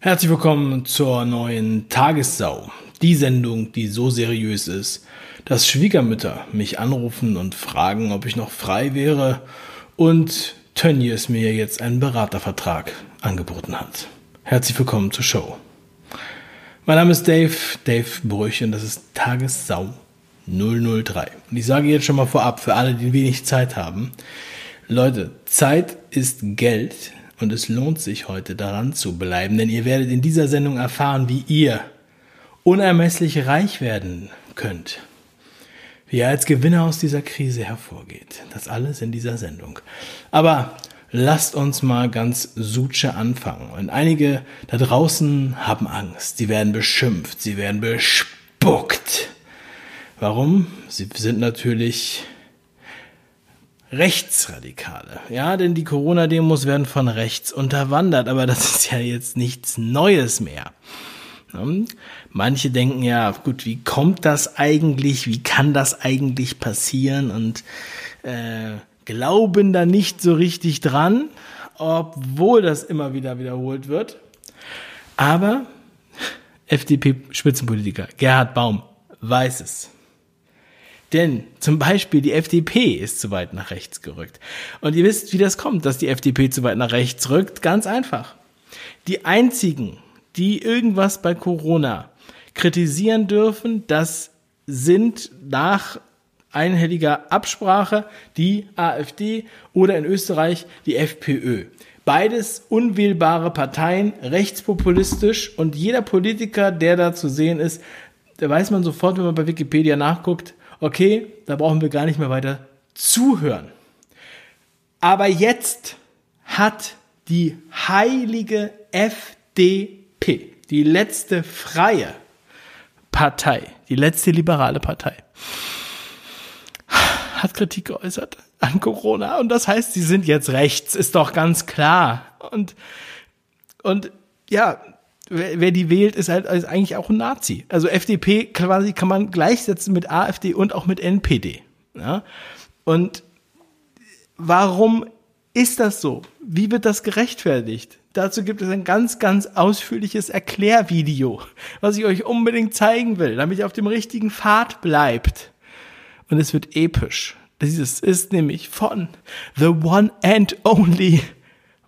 Herzlich willkommen zur neuen Tagessau. Die Sendung, die so seriös ist, dass Schwiegermütter mich anrufen und fragen, ob ich noch frei wäre und Tönnies mir jetzt einen Beratervertrag angeboten hat. Herzlich willkommen zur Show. Mein Name ist Dave, Dave Brüch und das ist Tagessau 003. Und ich sage jetzt schon mal vorab, für alle, die wenig Zeit haben, Leute, Zeit ist Geld und es lohnt sich heute daran zu bleiben, denn ihr werdet in dieser Sendung erfahren, wie ihr unermesslich reich werden könnt. Wie ihr als Gewinner aus dieser Krise hervorgeht. Das alles in dieser Sendung. Aber lasst uns mal ganz suche anfangen. Und einige da draußen haben Angst. Sie werden beschimpft. Sie werden bespuckt. Warum? Sie sind natürlich Rechtsradikale. Ja, denn die Corona-Demos werden von rechts unterwandert, aber das ist ja jetzt nichts Neues mehr. Manche denken ja, gut, wie kommt das eigentlich? Wie kann das eigentlich passieren? Und äh, glauben da nicht so richtig dran, obwohl das immer wieder wiederholt wird. Aber FDP-Spitzenpolitiker Gerhard Baum weiß es. Denn zum Beispiel die FDP ist zu weit nach rechts gerückt. Und ihr wisst, wie das kommt, dass die FDP zu weit nach rechts rückt. Ganz einfach. Die einzigen, die irgendwas bei Corona kritisieren dürfen, das sind nach einhelliger Absprache die AfD oder in Österreich die FPÖ. Beides unwählbare Parteien, rechtspopulistisch und jeder Politiker, der da zu sehen ist, da weiß man sofort, wenn man bei Wikipedia nachguckt, okay, da brauchen wir gar nicht mehr weiter zuhören. Aber jetzt hat die heilige FDP, die letzte freie Partei, die letzte liberale Partei, hat Kritik geäußert an Corona. Und das heißt, sie sind jetzt rechts, ist doch ganz klar. Und, und ja, wer, wer die wählt, ist halt ist eigentlich auch ein Nazi. Also FDP quasi kann man gleichsetzen mit AfD und auch mit NPD. Ja? Und warum ist das so? Wie wird das gerechtfertigt? Dazu gibt es ein ganz, ganz ausführliches Erklärvideo, was ich euch unbedingt zeigen will, damit ihr auf dem richtigen Pfad bleibt. Und es wird episch. Dieses ist nämlich von The One and Only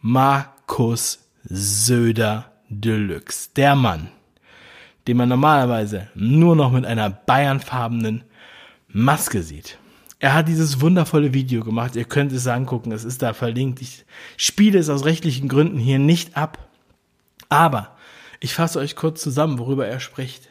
Markus Söder Deluxe. Der Mann, den man normalerweise nur noch mit einer bayernfarbenen Maske sieht. Er hat dieses wundervolle Video gemacht. Ihr könnt es angucken. Es ist da verlinkt. Ich spiele es aus rechtlichen Gründen hier nicht ab. Aber ich fasse euch kurz zusammen, worüber er spricht.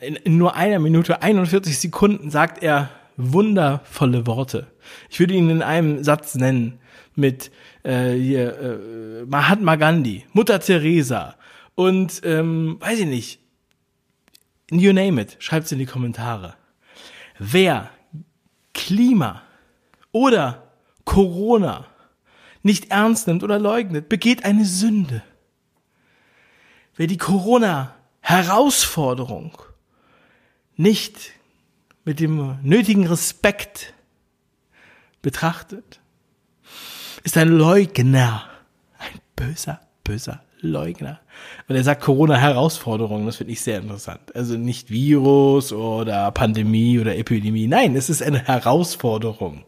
In, in nur einer Minute 41 Sekunden sagt er wundervolle Worte. Ich würde ihn in einem Satz nennen mit äh, hier, äh, Mahatma Gandhi, Mutter Teresa und ähm, weiß ich nicht, you name it, schreibt's in die Kommentare. Wer Klima oder Corona nicht ernst nimmt oder leugnet, begeht eine Sünde. Wer die Corona-Herausforderung nicht mit dem nötigen Respekt betrachtet, ist ein Leugner. Ein böser, böser Leugner. Und er sagt Corona-Herausforderungen, das finde ich sehr interessant. Also nicht Virus oder Pandemie oder Epidemie. Nein, es ist eine Herausforderung.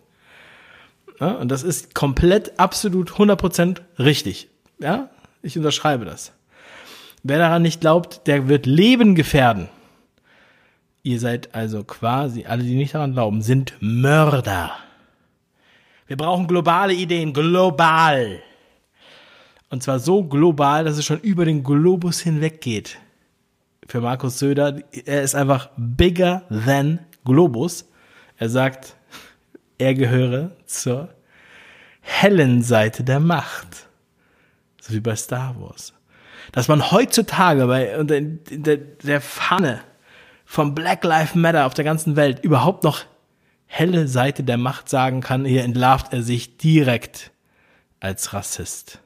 Ja, und das ist komplett, absolut 100% richtig. Ja, ich unterschreibe das. Wer daran nicht glaubt, der wird Leben gefährden. Ihr seid also quasi, alle, die nicht daran glauben, sind Mörder. Wir brauchen globale Ideen, global. Und zwar so global, dass es schon über den Globus hinweg geht. Für Markus Söder, er ist einfach bigger than Globus. Er sagt, er gehöre zur hellen Seite der Macht. So wie bei Star Wars. Dass man heutzutage bei unter der, der Pfanne vom Black Lives Matter auf der ganzen Welt überhaupt noch helle Seite der Macht sagen kann, hier entlarvt er sich direkt als Rassist.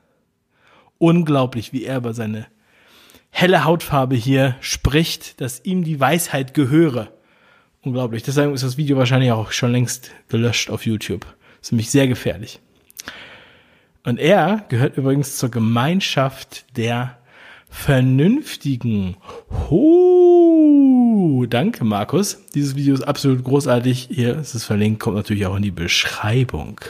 Unglaublich, wie er über seine helle Hautfarbe hier spricht, dass ihm die Weisheit gehöre. Unglaublich. Deswegen ist das Video wahrscheinlich auch schon längst gelöscht auf YouTube. Ist nämlich sehr gefährlich. Und er gehört übrigens zur Gemeinschaft der vernünftigen. Danke Markus. Dieses Video ist absolut großartig. Hier ist es verlinkt, kommt natürlich auch in die Beschreibung.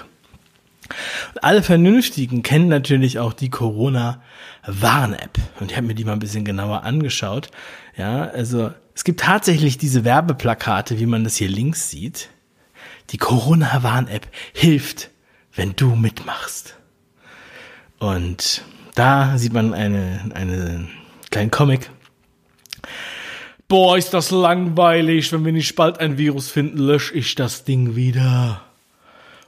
alle Vernünftigen kennen natürlich auch die Corona-Warn-App. Und ich habe mir die mal ein bisschen genauer angeschaut. Ja, also es gibt tatsächlich diese Werbeplakate, wie man das hier links sieht. Die Corona-Warn-App hilft, wenn du mitmachst. Und da sieht man eine, eine kleinen Comic. Boah, ist das langweilig. Wenn wir nicht bald ein Virus finden, lösche ich das Ding wieder.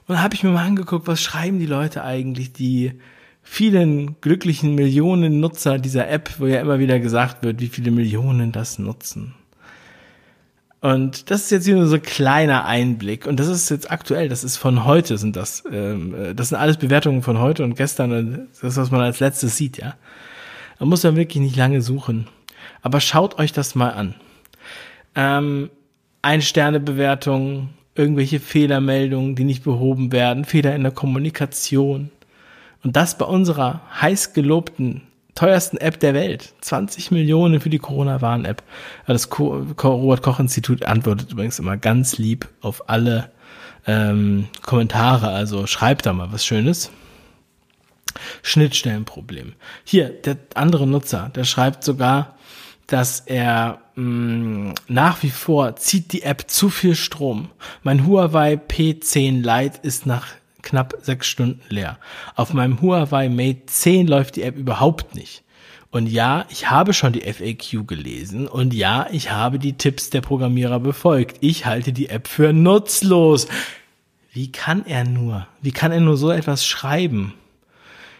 Und da habe ich mir mal angeguckt, was schreiben die Leute eigentlich, die vielen glücklichen Millionen Nutzer dieser App, wo ja immer wieder gesagt wird, wie viele Millionen das nutzen. Und das ist jetzt hier nur so ein kleiner Einblick. Und das ist jetzt aktuell, das ist von heute, sind das. Ähm, äh, das sind alles Bewertungen von heute und gestern. Und das, was man als letztes sieht, ja. Man muss ja wirklich nicht lange suchen. Aber schaut euch das mal an. Ähm, Ein-Sterne-Bewertungen, irgendwelche Fehlermeldungen, die nicht behoben werden, Fehler in der Kommunikation. Und das bei unserer heiß gelobten teuersten App der Welt. 20 Millionen für die Corona-Warn-App. Das Robert-Koch-Institut antwortet übrigens immer ganz lieb auf alle ähm, Kommentare. Also schreibt da mal was Schönes. Schnittstellenproblem. Hier, der andere Nutzer, der schreibt sogar, dass er mh, mm, nach wie vor zieht die App zu viel Strom. Mein Huawei P10 Lite ist nach knapp sechs Stunden leer. Auf meinem Huawei Mate 10 läuft die App überhaupt nicht. Und ja, ich habe schon die FAQ gelesen und ja, ich habe die Tipps der Programmierer befolgt. Ich halte die App für nutzlos. Wie kann er nur? Wie kann er nur so etwas schreiben?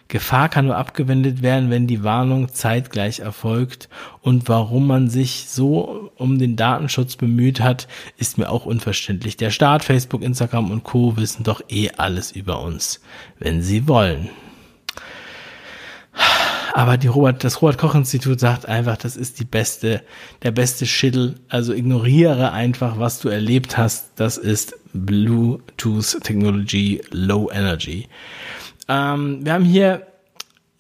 Gefahr kann nur abgewendet werden, wenn die Warnung zeitgleich erfolgt. Und warum man sich so um den Datenschutz bemüht hat, ist mir auch unverständlich. Der Staat, Facebook, Instagram und Co. wissen doch eh alles über uns, wenn sie wollen. Aber die Robert, das Robert Koch Institut sagt einfach, das ist die beste, der beste Schittel. Also ignoriere einfach, was du erlebt hast. Das ist Bluetooth Technology Low Energy. Ähm, wir haben hier,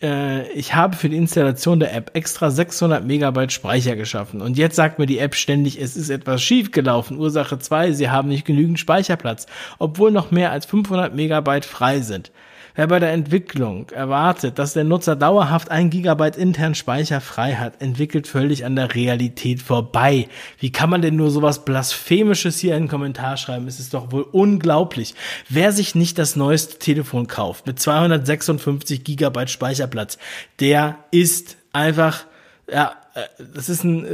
äh, ich habe für die Installation der App extra 600 Megabyte Speicher geschaffen. Und jetzt sagt mir die App ständig, es ist etwas schief gelaufen. Ursache 2, sie haben nicht genügend Speicherplatz, obwohl noch mehr als 500 Megabyte frei sind. Wer bei der Entwicklung erwartet, dass der Nutzer dauerhaft ein Gigabyte intern Speicher frei hat, entwickelt völlig an der Realität vorbei. Wie kann man denn nur sowas Blasphemisches hier in den Kommentar schreiben? Es ist doch wohl unglaublich. Wer sich nicht das neueste Telefon kauft mit 256 Gigabyte Speicherplatz, der ist einfach, ja, äh, das ist ein äh,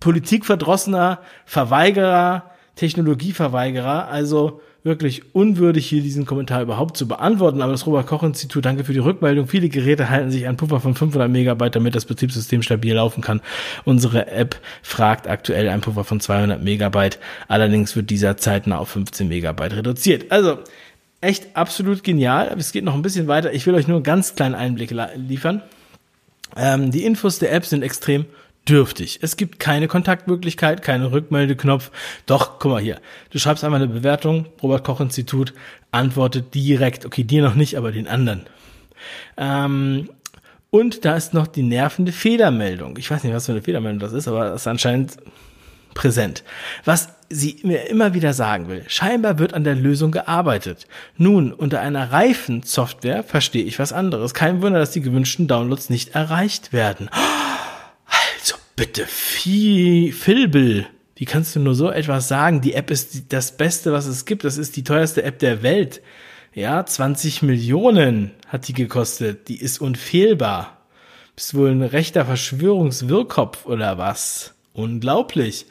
politikverdrossener Verweigerer, Technologieverweigerer, also wirklich unwürdig, hier diesen Kommentar überhaupt zu beantworten. Aber das Robert-Koch-Institut, danke für die Rückmeldung. Viele Geräte halten sich einen Puffer von 500 Megabyte, damit das Betriebssystem stabil laufen kann. Unsere App fragt aktuell einen Puffer von 200 Megabyte. Allerdings wird dieser zeitnah auf 15 Megabyte reduziert. Also, echt absolut genial. Es geht noch ein bisschen weiter. Ich will euch nur einen ganz kleinen Einblick liefern. Ähm, die Infos der App sind extrem dürftig. Es gibt keine Kontaktmöglichkeit, keine Rückmeldeknopf. Doch, guck mal hier. Du schreibst einmal eine Bewertung, Robert Koch Institut antwortet direkt. Okay, dir noch nicht, aber den anderen. Ähm, und da ist noch die nervende Fehlermeldung. Ich weiß nicht, was für eine Fehlermeldung das ist, aber das ist anscheinend präsent. Was sie mir immer wieder sagen will, scheinbar wird an der Lösung gearbeitet. Nun, unter einer reifen Software verstehe ich was anderes. Kein Wunder, dass die gewünschten Downloads nicht erreicht werden. Oh, Bitte, Filbel. Wie kannst du nur so etwas sagen? Die App ist das Beste, was es gibt. Das ist die teuerste App der Welt. Ja, 20 Millionen hat die gekostet. Die ist unfehlbar. Bist wohl ein rechter Verschwörungswirrkopf oder was? Unglaublich.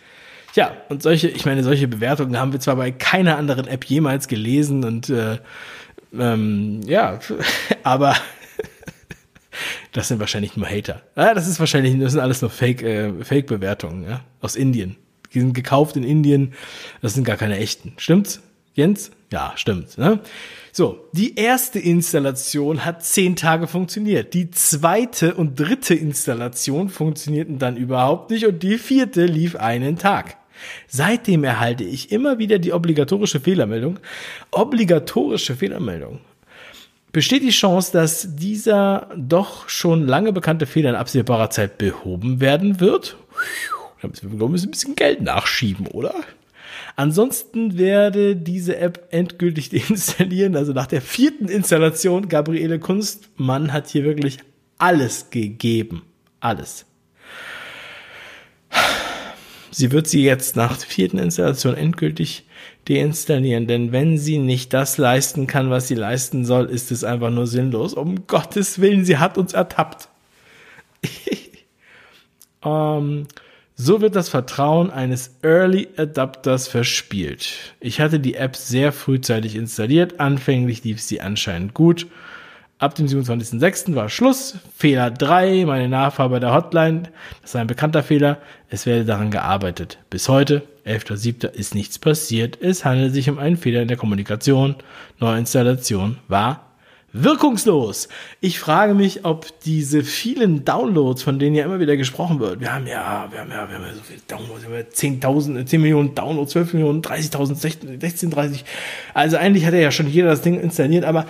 Ja, und solche, ich meine, solche Bewertungen haben wir zwar bei keiner anderen App jemals gelesen und äh, ähm, ja, aber das sind wahrscheinlich nur Hater. Ah, das ist wahrscheinlich, das sind alles nur Fake, äh, Fake-Bewertungen, ja, aus Indien. Die sind gekauft in Indien. Das sind gar keine echten. Stimmt's, Jens? Ja, stimmt. Ne? So, die erste Installation hat zehn Tage funktioniert. Die zweite und dritte Installation funktionierten dann überhaupt nicht und die vierte lief einen Tag. Seitdem erhalte ich immer wieder die obligatorische Fehlermeldung. Obligatorische Fehlermeldung. Besteht die Chance, dass dieser doch schon lange bekannte Fehler in absehbarer Zeit behoben werden wird. Da müssen wir, ein bisschen Geld nachschieben, oder? Ansonsten werde diese App endgültig deinstallieren. Also nach der vierten Installation, Gabriele Kunstmann hat hier wirklich alles gegeben. Alles. Sie wird sie jetzt nach der vierten Installation endgültig deinstallieren, denn wenn sie nicht das leisten kann, was sie leisten soll, ist es einfach nur sinnlos. Um Gottes Willen, sie hat uns ertappt. ähm, so wird das Vertrauen eines Early Adapters verspielt. Ich hatte die App sehr frühzeitig installiert. Anfänglich lief sie anscheinend gut. Ab dem 27.06. war Schluss. Fehler 3, meine Nachfrage bei der Hotline. Das ist ein bekannter Fehler. Es werde daran gearbeitet. Bis heute, 11.07. ist nichts passiert. Es handelt sich um einen Fehler in der Kommunikation. Neuinstallation war wirkungslos. Ich frage mich, ob diese vielen Downloads, von denen ja immer wieder gesprochen wird, wir haben ja, wir haben ja, wir haben ja so viele Downloads, wir haben 10.000, 10 Millionen Downloads, 12 Millionen, 30.000, 16, 16, 30. Also eigentlich hat ja schon jeder das Ding installiert, aber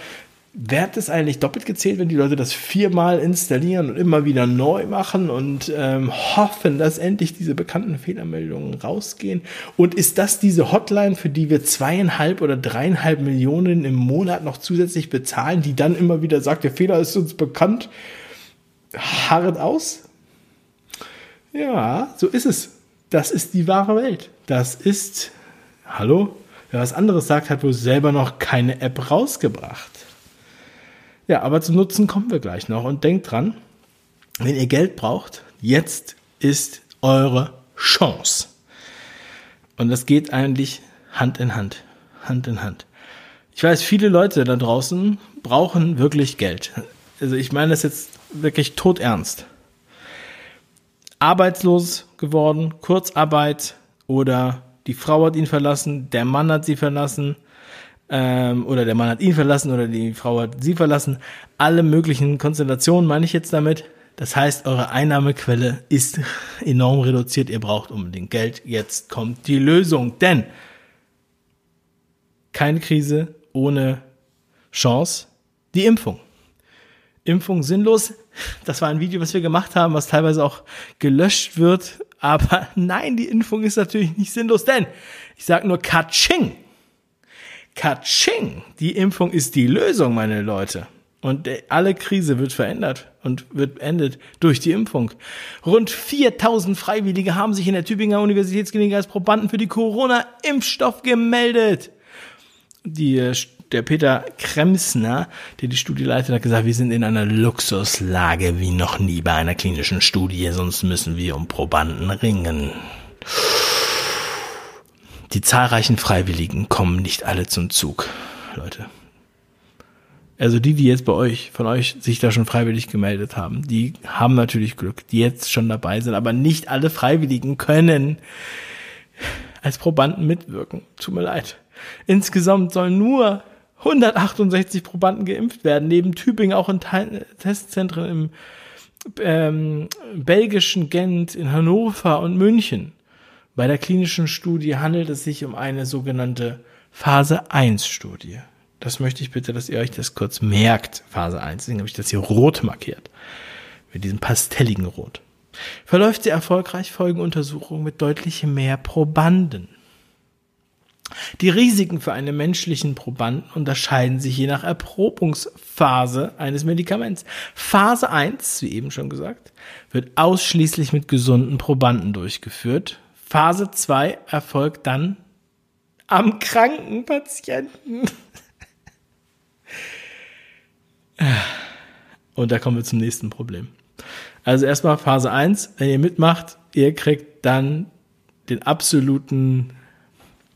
wird es eigentlich doppelt gezählt, wenn die Leute das viermal installieren und immer wieder neu machen und ähm, hoffen, dass endlich diese bekannten Fehlermeldungen rausgehen? Und ist das diese Hotline, für die wir zweieinhalb oder dreieinhalb Millionen im Monat noch zusätzlich bezahlen, die dann immer wieder sagt, der Fehler ist uns bekannt? Harret aus? Ja, so ist es. Das ist die wahre Welt. Das ist, hallo? Wer was anderes sagt, hat wohl selber noch keine App rausgebracht. Ja, aber zum Nutzen kommen wir gleich noch. Und denkt dran, wenn ihr Geld braucht, jetzt ist eure Chance. Und das geht eigentlich Hand in Hand. Hand in Hand. Ich weiß, viele Leute da draußen brauchen wirklich Geld. Also ich meine das jetzt wirklich todernst. Arbeitslos geworden, Kurzarbeit oder die Frau hat ihn verlassen, der Mann hat sie verlassen, ähm, oder der Mann hat ihn verlassen oder die Frau hat sie verlassen. Alle möglichen Konstellationen meine ich jetzt damit. Das heißt, eure Einnahmequelle ist enorm reduziert. Ihr braucht unbedingt Geld. Jetzt kommt die Lösung. Denn keine Krise ohne Chance. Die Impfung. Impfung sinnlos. Das war ein Video, was wir gemacht haben, was teilweise auch gelöscht wird. Aber nein, die Impfung ist natürlich nicht sinnlos, denn ich sage nur Katsching. Katsching! Die Impfung ist die Lösung, meine Leute. Und alle Krise wird verändert und wird endet durch die Impfung. Rund 4000 Freiwillige haben sich in der Tübinger Universitätsklinik als Probanden für die Corona-Impfstoff gemeldet. Die, äh, der Peter Kremsner, der die Studie leitet, hat gesagt, wir sind in einer Luxuslage wie noch nie bei einer klinischen Studie, sonst müssen wir um Probanden ringen. Die zahlreichen Freiwilligen kommen nicht alle zum Zug, Leute. Also die, die jetzt bei euch, von euch sich da schon freiwillig gemeldet haben, die haben natürlich Glück, die jetzt schon dabei sind, aber nicht alle Freiwilligen können als Probanden mitwirken. Tut mir leid. Insgesamt sollen nur 168 Probanden geimpft werden, neben Tübingen auch in Testzentren im ähm, belgischen Gent, in Hannover und München. Bei der klinischen Studie handelt es sich um eine sogenannte Phase 1 Studie. Das möchte ich bitte, dass ihr euch das kurz merkt. Phase 1. Deswegen habe ich das hier rot markiert. Mit diesem pastelligen Rot. Verläuft sie erfolgreich, folgen Untersuchungen mit deutlich mehr Probanden. Die Risiken für einen menschlichen Probanden unterscheiden sich je nach Erprobungsphase eines Medikaments. Phase 1, wie eben schon gesagt, wird ausschließlich mit gesunden Probanden durchgeführt. Phase 2 erfolgt dann am kranken Patienten. Und da kommen wir zum nächsten Problem. Also erstmal Phase 1, wenn ihr mitmacht, ihr kriegt dann den absoluten,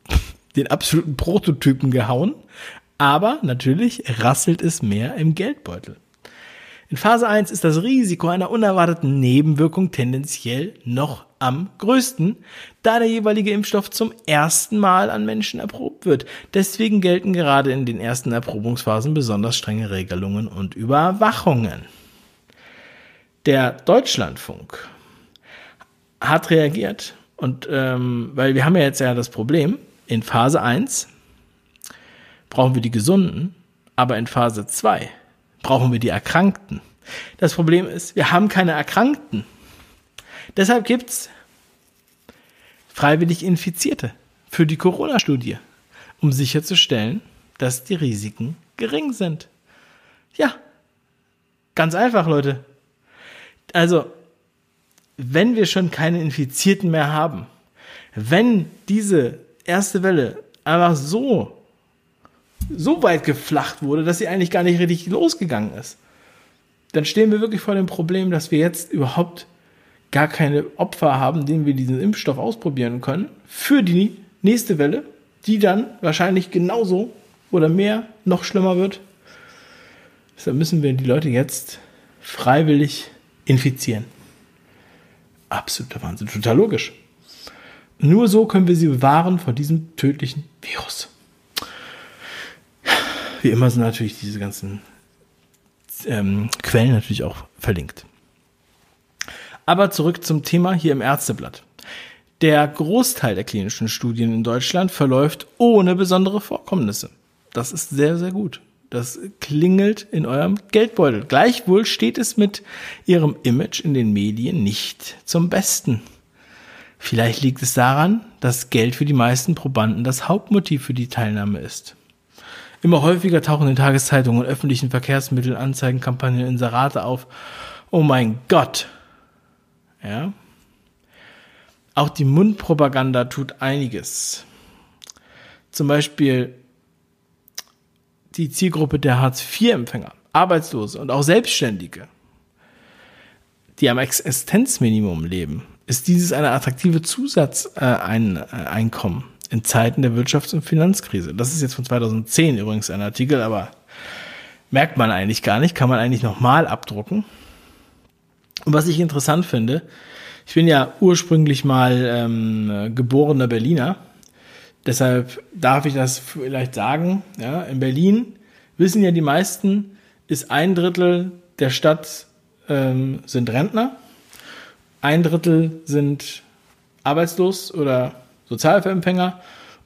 den absoluten Prototypen gehauen. Aber natürlich rasselt es mehr im Geldbeutel. In Phase 1 ist das Risiko einer unerwarteten Nebenwirkung tendenziell noch am größten, da der jeweilige Impfstoff zum ersten Mal an Menschen erprobt wird. Deswegen gelten gerade in den ersten Erprobungsphasen besonders strenge Regelungen und Überwachungen. Der Deutschlandfunk hat reagiert und ähm, weil wir haben ja jetzt ja das Problem, in Phase 1 brauchen wir die Gesunden, aber in Phase 2 brauchen wir die Erkrankten. Das Problem ist, wir haben keine Erkrankten. Deshalb gibt's freiwillig Infizierte für die Corona-Studie, um sicherzustellen, dass die Risiken gering sind. Ja, ganz einfach, Leute. Also, wenn wir schon keine Infizierten mehr haben, wenn diese erste Welle einfach so, so weit geflacht wurde, dass sie eigentlich gar nicht richtig losgegangen ist, dann stehen wir wirklich vor dem Problem, dass wir jetzt überhaupt gar keine Opfer haben, denen wir diesen Impfstoff ausprobieren können, für die nächste Welle, die dann wahrscheinlich genauso oder mehr noch schlimmer wird. Deshalb müssen wir die Leute jetzt freiwillig infizieren. Absoluter Wahnsinn, total logisch. Nur so können wir sie bewahren vor diesem tödlichen Virus. Wie immer sind natürlich diese ganzen ähm, Quellen natürlich auch verlinkt. Aber zurück zum Thema hier im Ärzteblatt. Der Großteil der klinischen Studien in Deutschland verläuft ohne besondere Vorkommnisse. Das ist sehr, sehr gut. Das klingelt in eurem Geldbeutel. Gleichwohl steht es mit ihrem Image in den Medien nicht zum Besten. Vielleicht liegt es daran, dass Geld für die meisten Probanden das Hauptmotiv für die Teilnahme ist. Immer häufiger tauchen in Tageszeitungen und öffentlichen Verkehrsmitteln Anzeigenkampagnen, Inserate auf. Oh mein Gott, ja. Auch die Mundpropaganda tut einiges. Zum Beispiel die Zielgruppe der Hartz-IV-Empfänger, Arbeitslose und auch Selbstständige, die am Existenzminimum leben, ist dieses eine attraktive Zusatzeinkommen in Zeiten der Wirtschafts- und Finanzkrise. Das ist jetzt von 2010 übrigens ein Artikel, aber merkt man eigentlich gar nicht, kann man eigentlich nochmal abdrucken. Und was ich interessant finde, ich bin ja ursprünglich mal ähm, geborener Berliner, deshalb darf ich das vielleicht sagen. Ja, in Berlin wissen ja die meisten, ist ein Drittel der Stadt ähm, sind Rentner, ein Drittel sind arbeitslos oder Sozialhilfeempfänger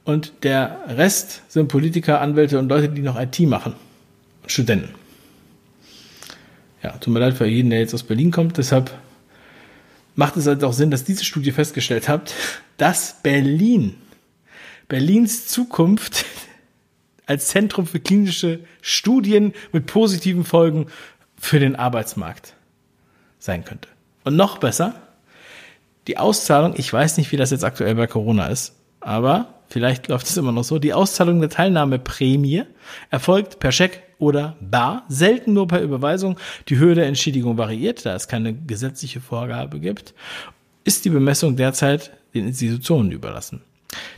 und der Rest sind Politiker, Anwälte und Leute, die noch IT machen. Studenten. Ja, tut mir leid für jeden, der jetzt aus Berlin kommt. Deshalb macht es halt auch Sinn, dass diese Studie festgestellt hat, dass Berlin, Berlins Zukunft als Zentrum für klinische Studien mit positiven Folgen für den Arbeitsmarkt sein könnte. Und noch besser, die Auszahlung, ich weiß nicht, wie das jetzt aktuell bei Corona ist, aber vielleicht läuft es immer noch so, die Auszahlung der Teilnahmeprämie erfolgt per Scheck oder bar, selten nur per Überweisung. Die Höhe der Entschädigung variiert, da es keine gesetzliche Vorgabe gibt, ist die Bemessung derzeit den Institutionen überlassen.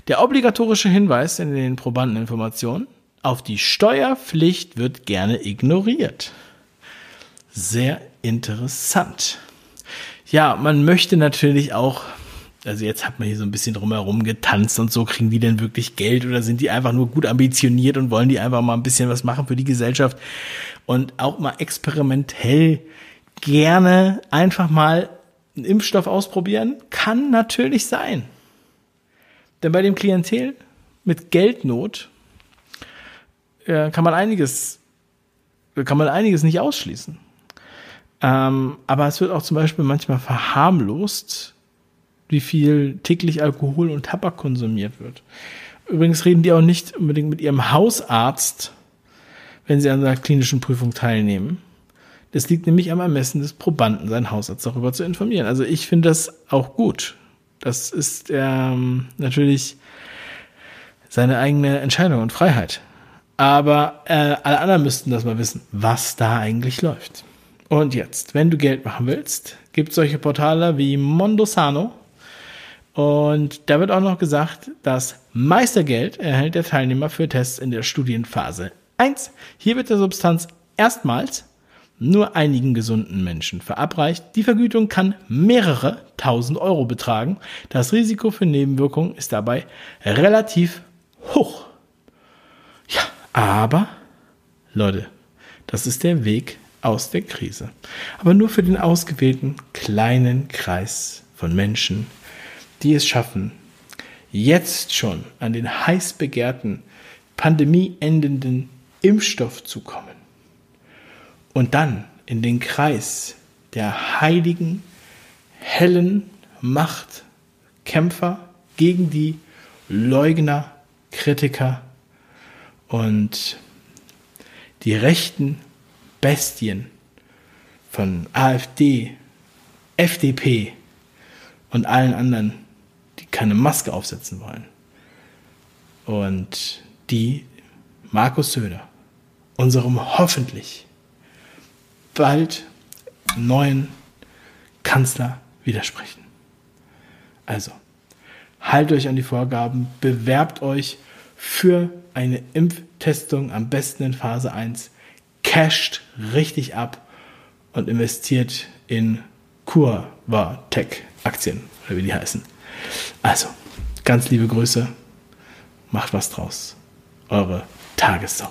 Der obligatorische Hinweis in den Probandeninformationen auf die Steuerpflicht wird gerne ignoriert. Sehr interessant. Ja, man möchte natürlich auch also jetzt hat man hier so ein bisschen drumherum getanzt und so, kriegen die denn wirklich Geld oder sind die einfach nur gut ambitioniert und wollen die einfach mal ein bisschen was machen für die Gesellschaft und auch mal experimentell gerne einfach mal einen Impfstoff ausprobieren? Kann natürlich sein. Denn bei dem Klientel mit Geldnot äh, kann man einiges, kann man einiges nicht ausschließen. Ähm, aber es wird auch zum Beispiel manchmal verharmlost, wie viel täglich Alkohol und Tabak konsumiert wird. Übrigens reden die auch nicht unbedingt mit ihrem Hausarzt, wenn sie an einer klinischen Prüfung teilnehmen. Das liegt nämlich am Ermessen des Probanden, seinen Hausarzt darüber zu informieren. Also ich finde das auch gut. Das ist ähm, natürlich seine eigene Entscheidung und Freiheit. Aber äh, alle anderen müssten das mal wissen, was da eigentlich läuft. Und jetzt, wenn du Geld machen willst, gibt es solche Portale wie Mondosano, und da wird auch noch gesagt, das Meistergeld erhält der Teilnehmer für Tests in der Studienphase 1. Hier wird der Substanz erstmals nur einigen gesunden Menschen verabreicht. Die Vergütung kann mehrere tausend Euro betragen. Das Risiko für Nebenwirkungen ist dabei relativ hoch. Ja, aber Leute, das ist der Weg aus der Krise. Aber nur für den ausgewählten kleinen Kreis von Menschen, die es schaffen, jetzt schon an den heiß begehrten, pandemieendenden Impfstoff zu kommen. und dann in den Kreis der heiligen, hellen Machtkämpfer gegen die Leugner, Kritiker und die rechten Bestien von AfD, FDP und allen anderen, die keine Maske aufsetzen wollen. Und die Markus Söder, unserem hoffentlich bald neuen Kanzler widersprechen. Also, haltet euch an die Vorgaben, bewerbt euch für eine Impftestung, am besten in Phase 1, casht richtig ab und investiert in CureVac-Aktien oder wie die heißen. Also, ganz liebe Grüße, macht was draus. Eure Tagessau.